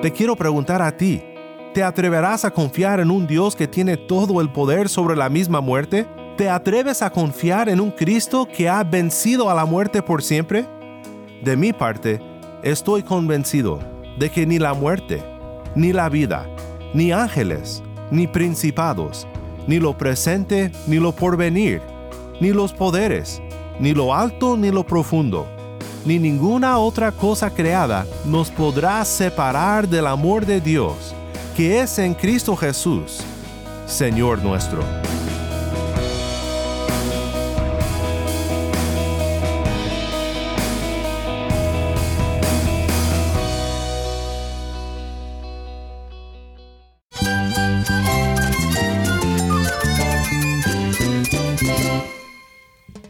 Te quiero preguntar a ti, ¿te atreverás a confiar en un Dios que tiene todo el poder sobre la misma muerte? ¿Te atreves a confiar en un Cristo que ha vencido a la muerte por siempre? De mi parte, estoy convencido de que ni la muerte, ni la vida, ni ángeles, ni principados, ni lo presente, ni lo porvenir, ni los poderes, ni lo alto, ni lo profundo, ni ninguna otra cosa creada nos podrá separar del amor de Dios, que es en Cristo Jesús, Señor nuestro.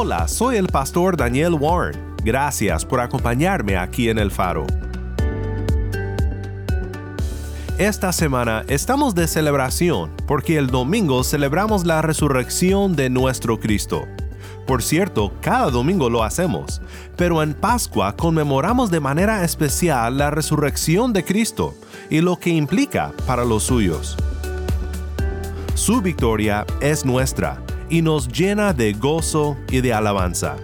Hola, soy el pastor Daniel Warren. Gracias por acompañarme aquí en El Faro. Esta semana estamos de celebración porque el domingo celebramos la resurrección de nuestro Cristo. Por cierto, cada domingo lo hacemos, pero en Pascua conmemoramos de manera especial la resurrección de Cristo y lo que implica para los suyos. Su victoria es nuestra y nos llena de gozo y de alabanza.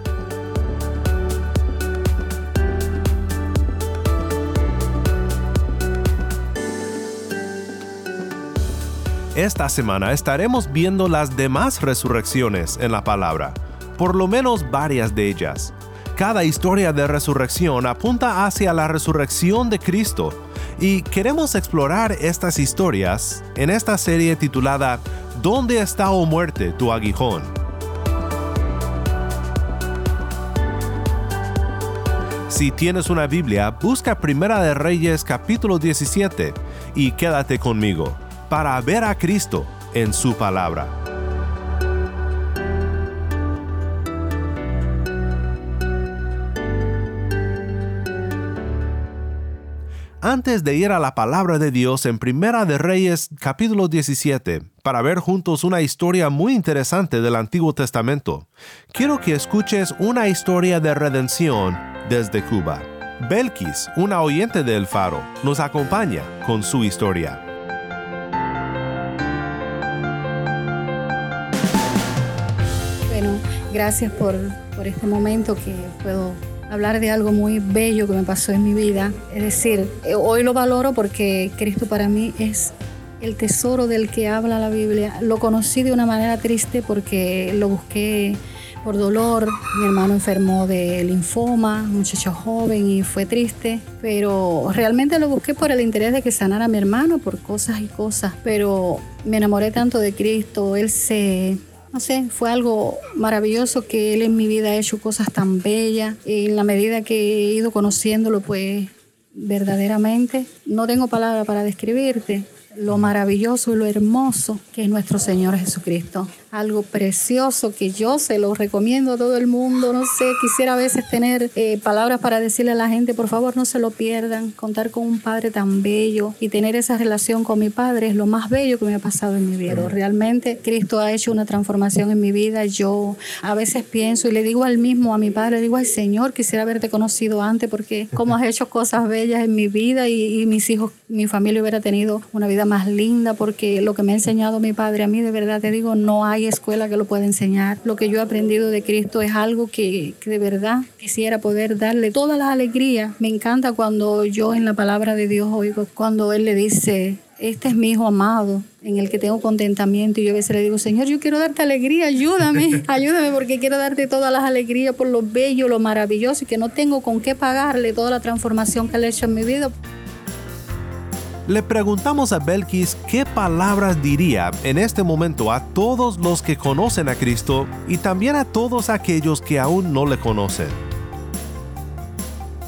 Esta semana estaremos viendo las demás resurrecciones en la palabra, por lo menos varias de ellas. Cada historia de resurrección apunta hacia la resurrección de Cristo y queremos explorar estas historias en esta serie titulada ¿Dónde está o muerte tu aguijón? Si tienes una Biblia, busca Primera de Reyes capítulo 17 y quédate conmigo para ver a Cristo en su palabra. Antes de ir a la palabra de Dios en Primera de Reyes capítulo 17, para ver juntos una historia muy interesante del Antiguo Testamento, quiero que escuches una historia de redención desde Cuba. Belkis, una oyente del Faro, nos acompaña con su historia. Bueno, gracias por, por este momento que puedo hablar de algo muy bello que me pasó en mi vida. Es decir, eh, hoy lo valoro porque Cristo para mí es el tesoro del que habla la Biblia. Lo conocí de una manera triste porque lo busqué por dolor. Mi hermano enfermó de linfoma, muchacho joven y fue triste, pero realmente lo busqué por el interés de que sanara a mi hermano por cosas y cosas, pero me enamoré tanto de Cristo, él se no sé, fue algo maravilloso que él en mi vida ha hecho cosas tan bellas. Y en la medida que he ido conociéndolo, pues verdaderamente no tengo palabra para describirte lo maravilloso y lo hermoso que es nuestro Señor Jesucristo algo precioso que yo se lo recomiendo a todo el mundo. No sé, quisiera a veces tener eh, palabras para decirle a la gente, por favor no se lo pierdan, contar con un padre tan bello y tener esa relación con mi padre es lo más bello que me ha pasado en mi vida. Realmente Cristo ha hecho una transformación en mi vida. Yo a veces pienso y le digo al mismo, a mi padre, le digo, ay Señor, quisiera haberte conocido antes porque como has hecho cosas bellas en mi vida y, y mis hijos, mi familia hubiera tenido una vida más linda porque lo que me ha enseñado mi padre a mí, de verdad te digo, no hay escuela que lo pueda enseñar. Lo que yo he aprendido de Cristo es algo que, de verdad quisiera poder darle todas las alegrías. Me encanta cuando yo en la palabra de Dios oigo, cuando Él le dice, este es mi hijo amado, en el que tengo contentamiento. Y yo a veces le digo, Señor, yo quiero darte alegría, ayúdame, ayúdame, porque quiero darte todas las alegrías por lo bello, lo maravilloso, y que no tengo con qué pagarle toda la transformación que Él ha hecho en mi vida. Le preguntamos a Belkis qué palabras diría en este momento a todos los que conocen a Cristo y también a todos aquellos que aún no le conocen.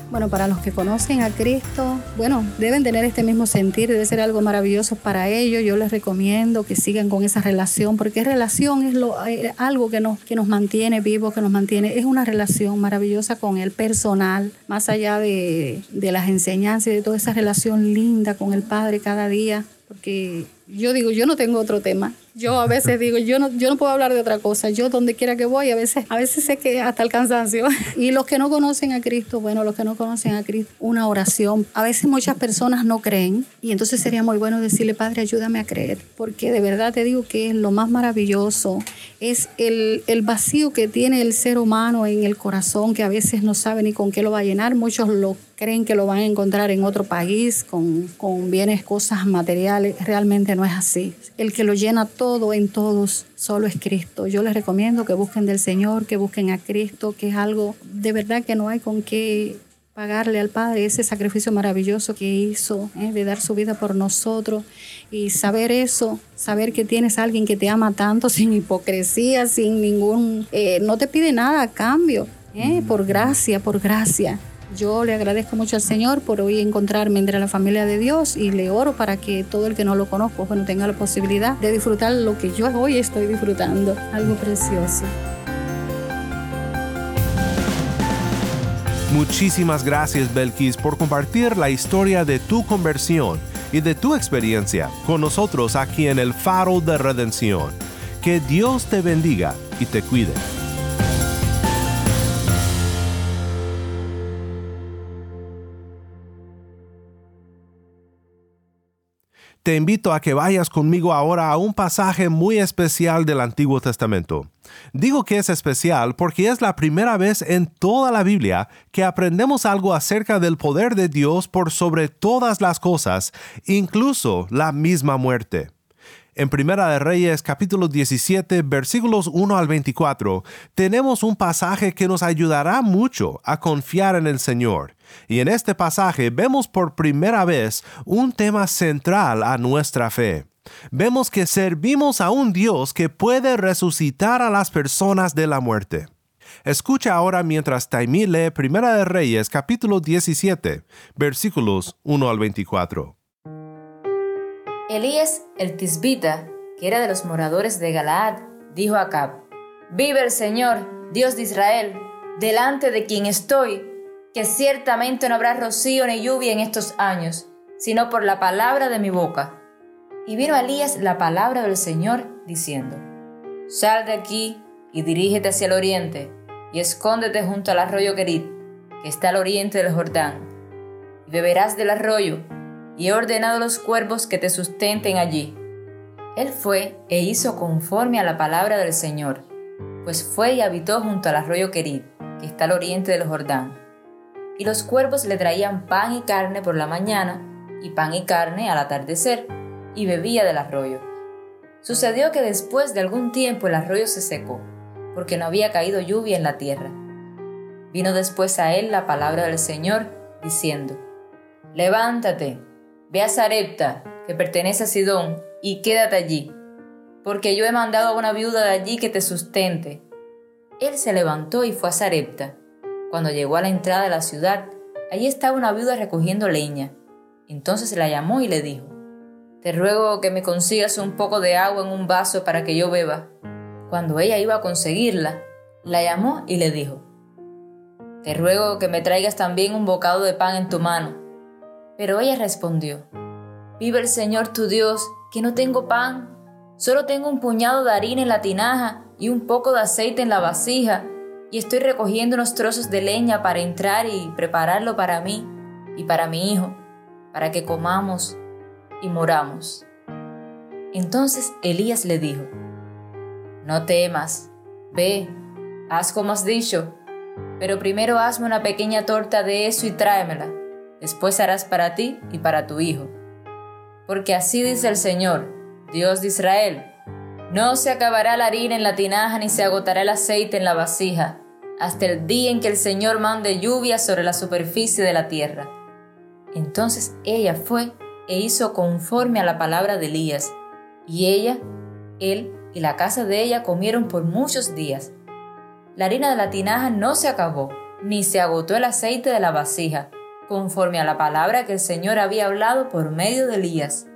Bueno, para los que conocen a Cristo, bueno, deben tener este mismo sentir, debe ser algo maravilloso para ellos. Yo les recomiendo que sigan con esa relación, porque relación es lo, eh, algo que nos, que nos mantiene vivos, que nos mantiene, es una relación maravillosa con el personal, más allá de, de las enseñanzas y de toda esa relación linda con el Padre cada día, porque yo digo, yo no tengo otro tema. Yo a veces digo, yo no, yo no puedo hablar de otra cosa. Yo donde quiera que voy, a veces, a veces sé que hasta el cansancio. Y los que no conocen a Cristo, bueno, los que no conocen a Cristo, una oración. A veces muchas personas no creen y entonces sería muy bueno decirle, Padre, ayúdame a creer. Porque de verdad te digo que lo más maravilloso es el, el vacío que tiene el ser humano en el corazón, que a veces no sabe ni con qué lo va a llenar. Muchos lo creen que lo van a encontrar en otro país con, con bienes, cosas materiales. Realmente no es así. El que lo llena todo en todos solo es Cristo. Yo les recomiendo que busquen del Señor, que busquen a Cristo, que es algo de verdad que no hay con qué pagarle al Padre ese sacrificio maravilloso que hizo, ¿eh? de dar su vida por nosotros y saber eso, saber que tienes a alguien que te ama tanto sin hipocresía, sin ningún, eh, no te pide nada a cambio, ¿eh? por gracia, por gracia. Yo le agradezco mucho al Señor por hoy encontrarme entre la familia de Dios y le oro para que todo el que no lo conozca, bueno, tenga la posibilidad de disfrutar lo que yo hoy estoy disfrutando, algo precioso. Muchísimas gracias Belkis por compartir la historia de tu conversión y de tu experiencia con nosotros aquí en el Faro de Redención. Que Dios te bendiga y te cuide. Te invito a que vayas conmigo ahora a un pasaje muy especial del Antiguo Testamento. Digo que es especial porque es la primera vez en toda la Biblia que aprendemos algo acerca del poder de Dios por sobre todas las cosas, incluso la misma muerte. En Primera de Reyes capítulo 17 versículos 1 al 24 tenemos un pasaje que nos ayudará mucho a confiar en el Señor. Y en este pasaje vemos por primera vez un tema central a nuestra fe. Vemos que servimos a un Dios que puede resucitar a las personas de la muerte. Escucha ahora mientras Taimí lee Primera de Reyes capítulo 17 versículos 1 al 24. Elías el tisbita, que era de los moradores de Galaad, dijo a Acab, Vive el Señor, Dios de Israel, delante de quien estoy, que ciertamente no habrá rocío ni lluvia en estos años, sino por la palabra de mi boca. Y vino Elías la palabra del Señor, diciendo, Sal de aquí y dirígete hacia el oriente, y escóndete junto al arroyo Kerit, que está al oriente del Jordán, y beberás del arroyo, y he ordenado a los cuervos que te sustenten allí. Él fue e hizo conforme a la palabra del Señor, pues fue y habitó junto al arroyo Querid, que está al oriente del Jordán. Y los cuervos le traían pan y carne por la mañana, y pan y carne al atardecer, y bebía del arroyo. Sucedió que después de algún tiempo el arroyo se secó, porque no había caído lluvia en la tierra. Vino después a él la palabra del Señor, diciendo, Levántate, Ve a Sarepta, que pertenece a Sidón, y quédate allí, porque yo he mandado a una viuda de allí que te sustente. Él se levantó y fue a Sarepta. Cuando llegó a la entrada de la ciudad, allí estaba una viuda recogiendo leña. Entonces la llamó y le dijo, Te ruego que me consigas un poco de agua en un vaso para que yo beba. Cuando ella iba a conseguirla, la llamó y le dijo, Te ruego que me traigas también un bocado de pan en tu mano pero ella respondió, Vive el Señor tu Dios, que no tengo pan, solo tengo un puñado de harina en la tinaja y un poco de aceite en la vasija, y estoy recogiendo unos trozos de leña para entrar y prepararlo para mí y para mi hijo, para que comamos y moramos. Entonces Elías le dijo, No temas, ve, haz como has dicho, pero primero hazme una pequeña torta de eso y tráemela después harás para ti y para tu hijo. Porque así dice el Señor, Dios de Israel, no se acabará la harina en la tinaja ni se agotará el aceite en la vasija, hasta el día en que el Señor mande lluvia sobre la superficie de la tierra. Entonces ella fue e hizo conforme a la palabra de Elías. Y ella, él y la casa de ella comieron por muchos días. La harina de la tinaja no se acabó, ni se agotó el aceite de la vasija, conforme a la palabra que el Señor había hablado por medio de Elías.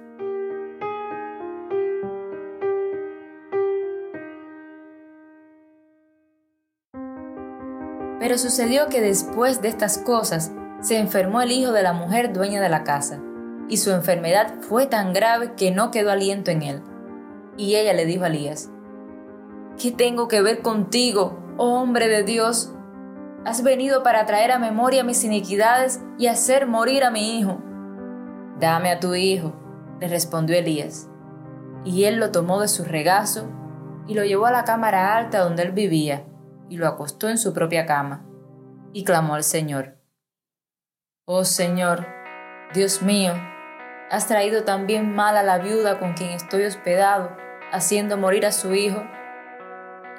Pero sucedió que después de estas cosas se enfermó el hijo de la mujer dueña de la casa, y su enfermedad fue tan grave que no quedó aliento en él. Y ella le dijo a Elías, ¿Qué tengo que ver contigo, oh hombre de Dios? Has venido para traer a memoria mis iniquidades y hacer morir a mi hijo. Dame a tu hijo, le respondió Elías. Y él lo tomó de su regazo y lo llevó a la cámara alta donde él vivía y lo acostó en su propia cama. Y clamó al Señor. Oh Señor, Dios mío, has traído también mal a la viuda con quien estoy hospedado, haciendo morir a su hijo.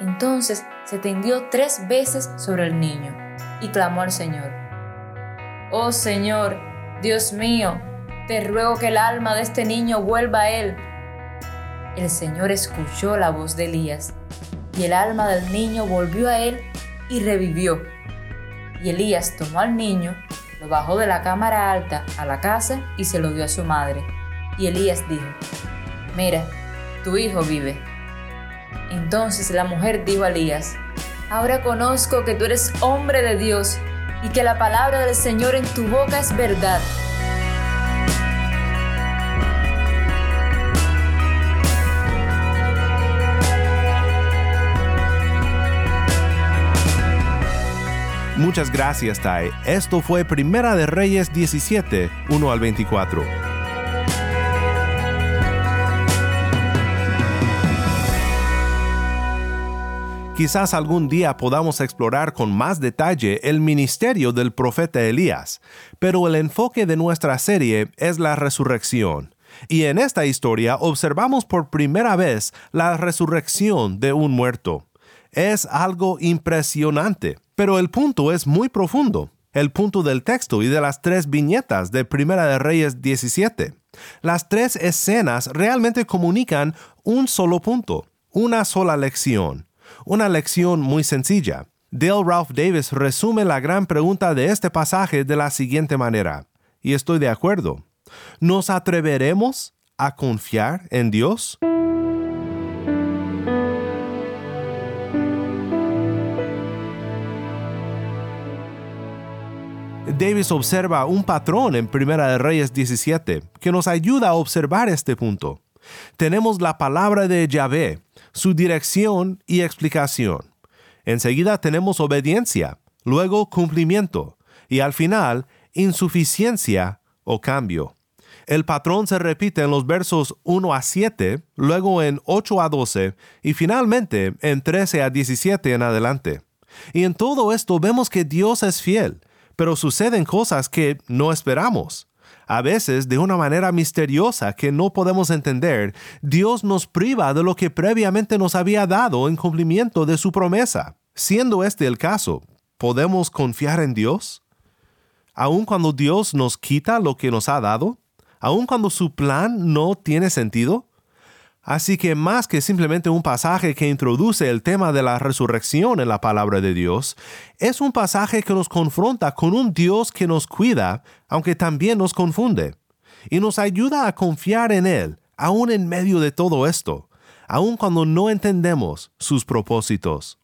Entonces se tendió tres veces sobre el niño y clamó al Señor. Oh Señor, Dios mío, te ruego que el alma de este niño vuelva a él. El Señor escuchó la voz de Elías y el alma del niño volvió a él y revivió. Y Elías tomó al niño, lo bajó de la cámara alta a la casa y se lo dio a su madre. Y Elías dijo, mira, tu hijo vive. Entonces la mujer dijo a Elías, ahora conozco que tú eres hombre de Dios y que la palabra del Señor en tu boca es verdad. Muchas gracias, Tai. Esto fue Primera de Reyes 17, 1 al 24. Quizás algún día podamos explorar con más detalle el ministerio del profeta Elías, pero el enfoque de nuestra serie es la resurrección. Y en esta historia observamos por primera vez la resurrección de un muerto. Es algo impresionante. Pero el punto es muy profundo, el punto del texto y de las tres viñetas de Primera de Reyes 17. Las tres escenas realmente comunican un solo punto, una sola lección, una lección muy sencilla. Dale Ralph Davis resume la gran pregunta de este pasaje de la siguiente manera, y estoy de acuerdo. ¿Nos atreveremos a confiar en Dios? Davis observa un patrón en Primera de Reyes 17 que nos ayuda a observar este punto. Tenemos la palabra de Yahvé, su dirección y explicación. Enseguida tenemos obediencia, luego cumplimiento y al final insuficiencia o cambio. El patrón se repite en los versos 1 a 7, luego en 8 a 12 y finalmente en 13 a 17 en adelante. Y en todo esto vemos que Dios es fiel pero suceden cosas que no esperamos. A veces, de una manera misteriosa que no podemos entender, Dios nos priva de lo que previamente nos había dado en cumplimiento de su promesa. Siendo este el caso, ¿podemos confiar en Dios? ¿Aun cuando Dios nos quita lo que nos ha dado? ¿Aun cuando su plan no tiene sentido? Así que más que simplemente un pasaje que introduce el tema de la resurrección en la palabra de Dios, es un pasaje que nos confronta con un Dios que nos cuida, aunque también nos confunde, y nos ayuda a confiar en Él, aún en medio de todo esto, aun cuando no entendemos sus propósitos.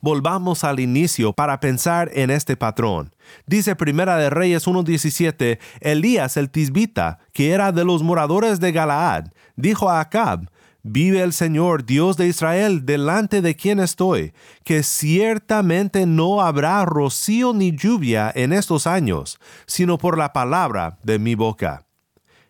Volvamos al inicio para pensar en este patrón. Dice Primera de Reyes 1.17, Elías el tisbita, que era de los moradores de Galaad, dijo a Acab, Vive el Señor, Dios de Israel, delante de quien estoy, que ciertamente no habrá rocío ni lluvia en estos años, sino por la palabra de mi boca.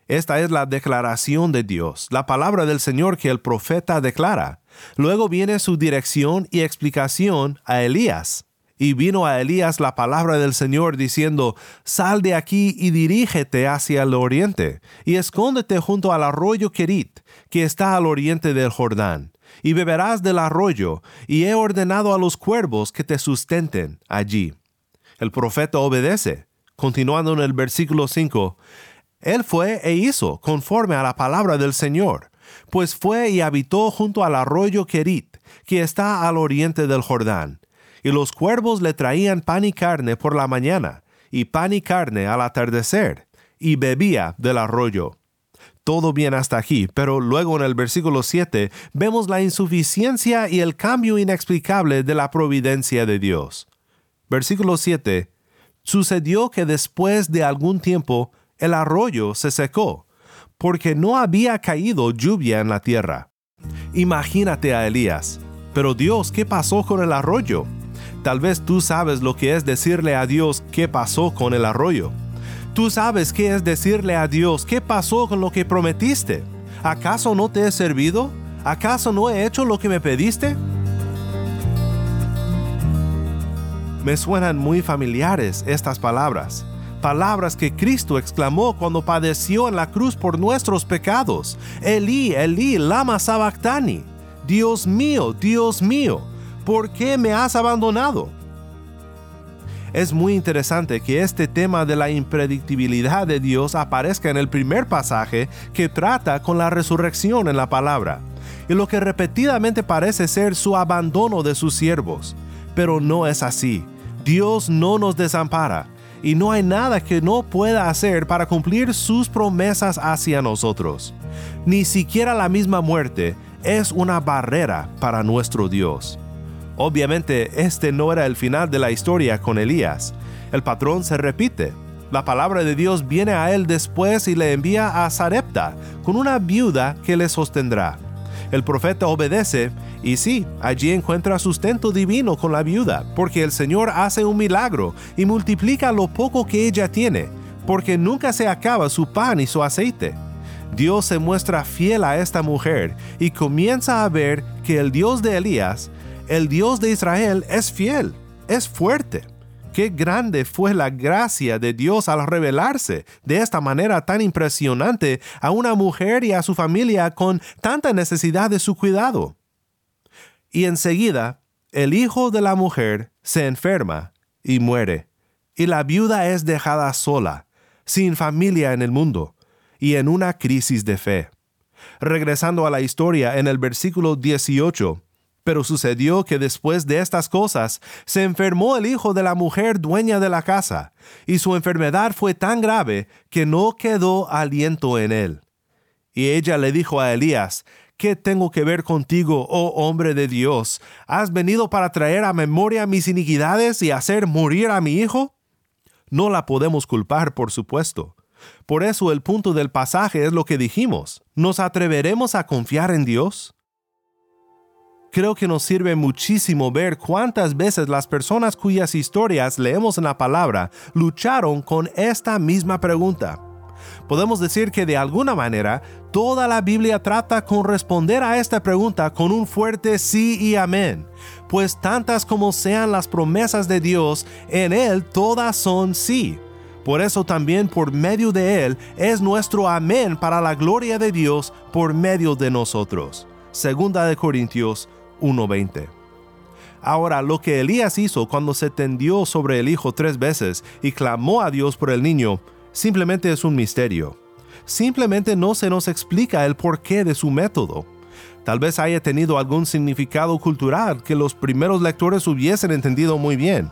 Esta es la declaración de Dios, la palabra del Señor que el profeta declara. Luego viene su dirección y explicación a Elías. Y vino a Elías la palabra del Señor diciendo, Sal de aquí y dirígete hacia el oriente, y escóndete junto al arroyo Kerit, que está al oriente del Jordán, y beberás del arroyo, y he ordenado a los cuervos que te sustenten allí. El profeta obedece. Continuando en el versículo 5, Él fue e hizo conforme a la palabra del Señor, pues fue y habitó junto al arroyo Kerit, que está al oriente del Jordán. Y los cuervos le traían pan y carne por la mañana, y pan y carne al atardecer, y bebía del arroyo. Todo bien hasta aquí, pero luego en el versículo 7 vemos la insuficiencia y el cambio inexplicable de la providencia de Dios. Versículo 7. Sucedió que después de algún tiempo el arroyo se secó, porque no había caído lluvia en la tierra. Imagínate a Elías. Pero Dios, ¿qué pasó con el arroyo? Tal vez tú sabes lo que es decirle a Dios qué pasó con el arroyo. Tú sabes qué es decirle a Dios qué pasó con lo que prometiste. ¿Acaso no te he servido? ¿Acaso no he hecho lo que me pediste? Me suenan muy familiares estas palabras, palabras que Cristo exclamó cuando padeció en la cruz por nuestros pecados. Elí, Elí, lama sabactani. Dios mío, Dios mío, ¿por qué me has abandonado? Es muy interesante que este tema de la impredictibilidad de Dios aparezca en el primer pasaje que trata con la resurrección en la palabra, y lo que repetidamente parece ser su abandono de sus siervos. Pero no es así. Dios no nos desampara, y no hay nada que no pueda hacer para cumplir sus promesas hacia nosotros. Ni siquiera la misma muerte es una barrera para nuestro Dios. Obviamente, este no era el final de la historia con Elías. El patrón se repite. La palabra de Dios viene a él después y le envía a Sarepta con una viuda que le sostendrá. El profeta obedece y sí, allí encuentra sustento divino con la viuda, porque el Señor hace un milagro y multiplica lo poco que ella tiene, porque nunca se acaba su pan y su aceite. Dios se muestra fiel a esta mujer y comienza a ver que el Dios de Elías el Dios de Israel es fiel, es fuerte. Qué grande fue la gracia de Dios al revelarse de esta manera tan impresionante a una mujer y a su familia con tanta necesidad de su cuidado. Y enseguida, el hijo de la mujer se enferma y muere, y la viuda es dejada sola, sin familia en el mundo, y en una crisis de fe. Regresando a la historia en el versículo 18, pero sucedió que después de estas cosas se enfermó el hijo de la mujer dueña de la casa, y su enfermedad fue tan grave que no quedó aliento en él. Y ella le dijo a Elías, ¿Qué tengo que ver contigo, oh hombre de Dios? ¿Has venido para traer a memoria mis iniquidades y hacer morir a mi hijo? No la podemos culpar, por supuesto. Por eso el punto del pasaje es lo que dijimos. ¿Nos atreveremos a confiar en Dios? Creo que nos sirve muchísimo ver cuántas veces las personas cuyas historias leemos en la palabra lucharon con esta misma pregunta. Podemos decir que de alguna manera toda la Biblia trata con responder a esta pregunta con un fuerte sí y amén, pues tantas como sean las promesas de Dios, en Él todas son sí. Por eso también por medio de Él es nuestro amén para la gloria de Dios por medio de nosotros. Segunda de Corintios 1.20. Ahora, lo que Elías hizo cuando se tendió sobre el hijo tres veces y clamó a Dios por el niño, simplemente es un misterio. Simplemente no se nos explica el porqué de su método. Tal vez haya tenido algún significado cultural que los primeros lectores hubiesen entendido muy bien.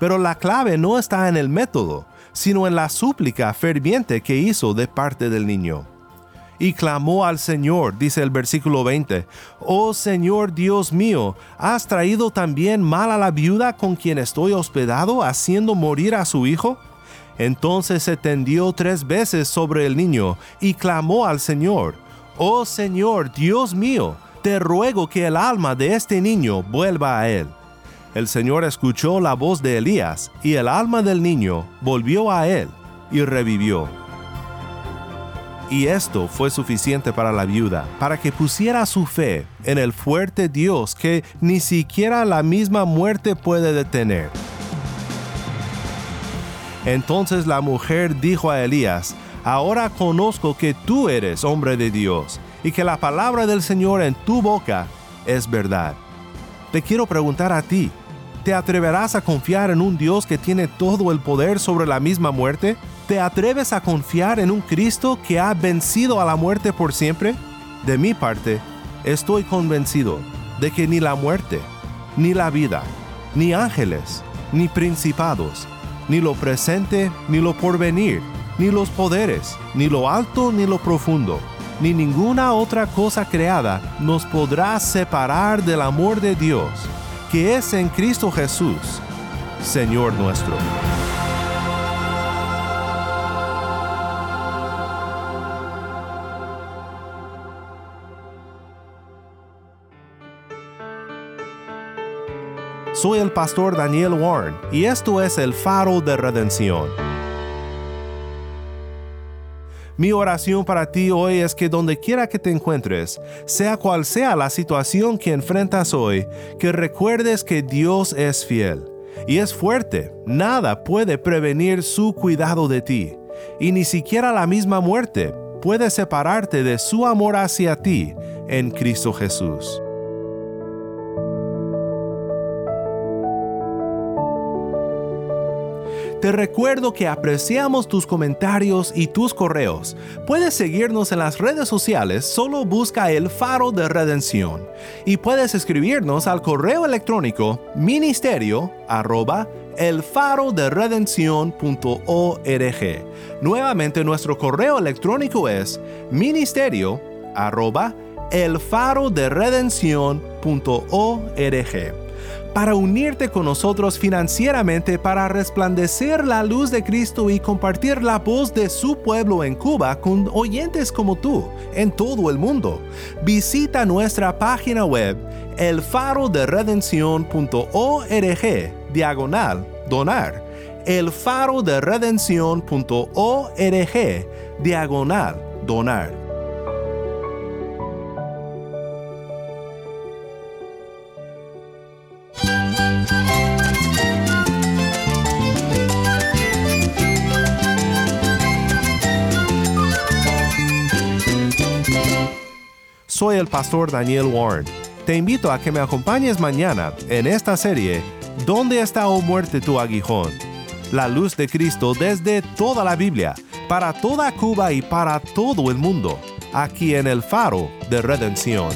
Pero la clave no está en el método, sino en la súplica ferviente que hizo de parte del niño y clamó al Señor, dice el versículo 20, Oh Señor Dios mío, ¿has traído también mal a la viuda con quien estoy hospedado, haciendo morir a su hijo? Entonces se tendió tres veces sobre el niño y clamó al Señor, Oh Señor Dios mío, te ruego que el alma de este niño vuelva a él. El Señor escuchó la voz de Elías, y el alma del niño volvió a él, y revivió. Y esto fue suficiente para la viuda, para que pusiera su fe en el fuerte Dios que ni siquiera la misma muerte puede detener. Entonces la mujer dijo a Elías, Ahora conozco que tú eres hombre de Dios, y que la palabra del Señor en tu boca es verdad. Te quiero preguntar a ti, ¿te atreverás a confiar en un Dios que tiene todo el poder sobre la misma muerte? ¿Te atreves a confiar en un Cristo que ha vencido a la muerte por siempre? De mi parte, estoy convencido de que ni la muerte, ni la vida, ni ángeles, ni principados, ni lo presente, ni lo porvenir, ni los poderes, ni lo alto, ni lo profundo, ni ninguna otra cosa creada nos podrá separar del amor de Dios, que es en Cristo Jesús, Señor nuestro. Soy el pastor Daniel Warren y esto es el faro de redención. Mi oración para ti hoy es que donde quiera que te encuentres, sea cual sea la situación que enfrentas hoy, que recuerdes que Dios es fiel y es fuerte. Nada puede prevenir su cuidado de ti, y ni siquiera la misma muerte puede separarte de su amor hacia ti en Cristo Jesús. Te recuerdo que apreciamos tus comentarios y tus correos. Puedes seguirnos en las redes sociales, solo busca el faro de redención. Y puedes escribirnos al correo electrónico ministerio arroba elfaroderedención.org. Nuevamente nuestro correo electrónico es ministerio arroba elfaroderedención.org para unirte con nosotros financieramente para resplandecer la luz de Cristo y compartir la voz de su pueblo en Cuba con oyentes como tú en todo el mundo. Visita nuestra página web elfaroderedención.org diagonal donar elfaroderedención.org diagonal donar el pastor Daniel Warren. Te invito a que me acompañes mañana en esta serie ¿Dónde está o muerte tu aguijón? La luz de Cristo desde toda la Biblia, para toda Cuba y para todo el mundo, aquí en el faro de redención.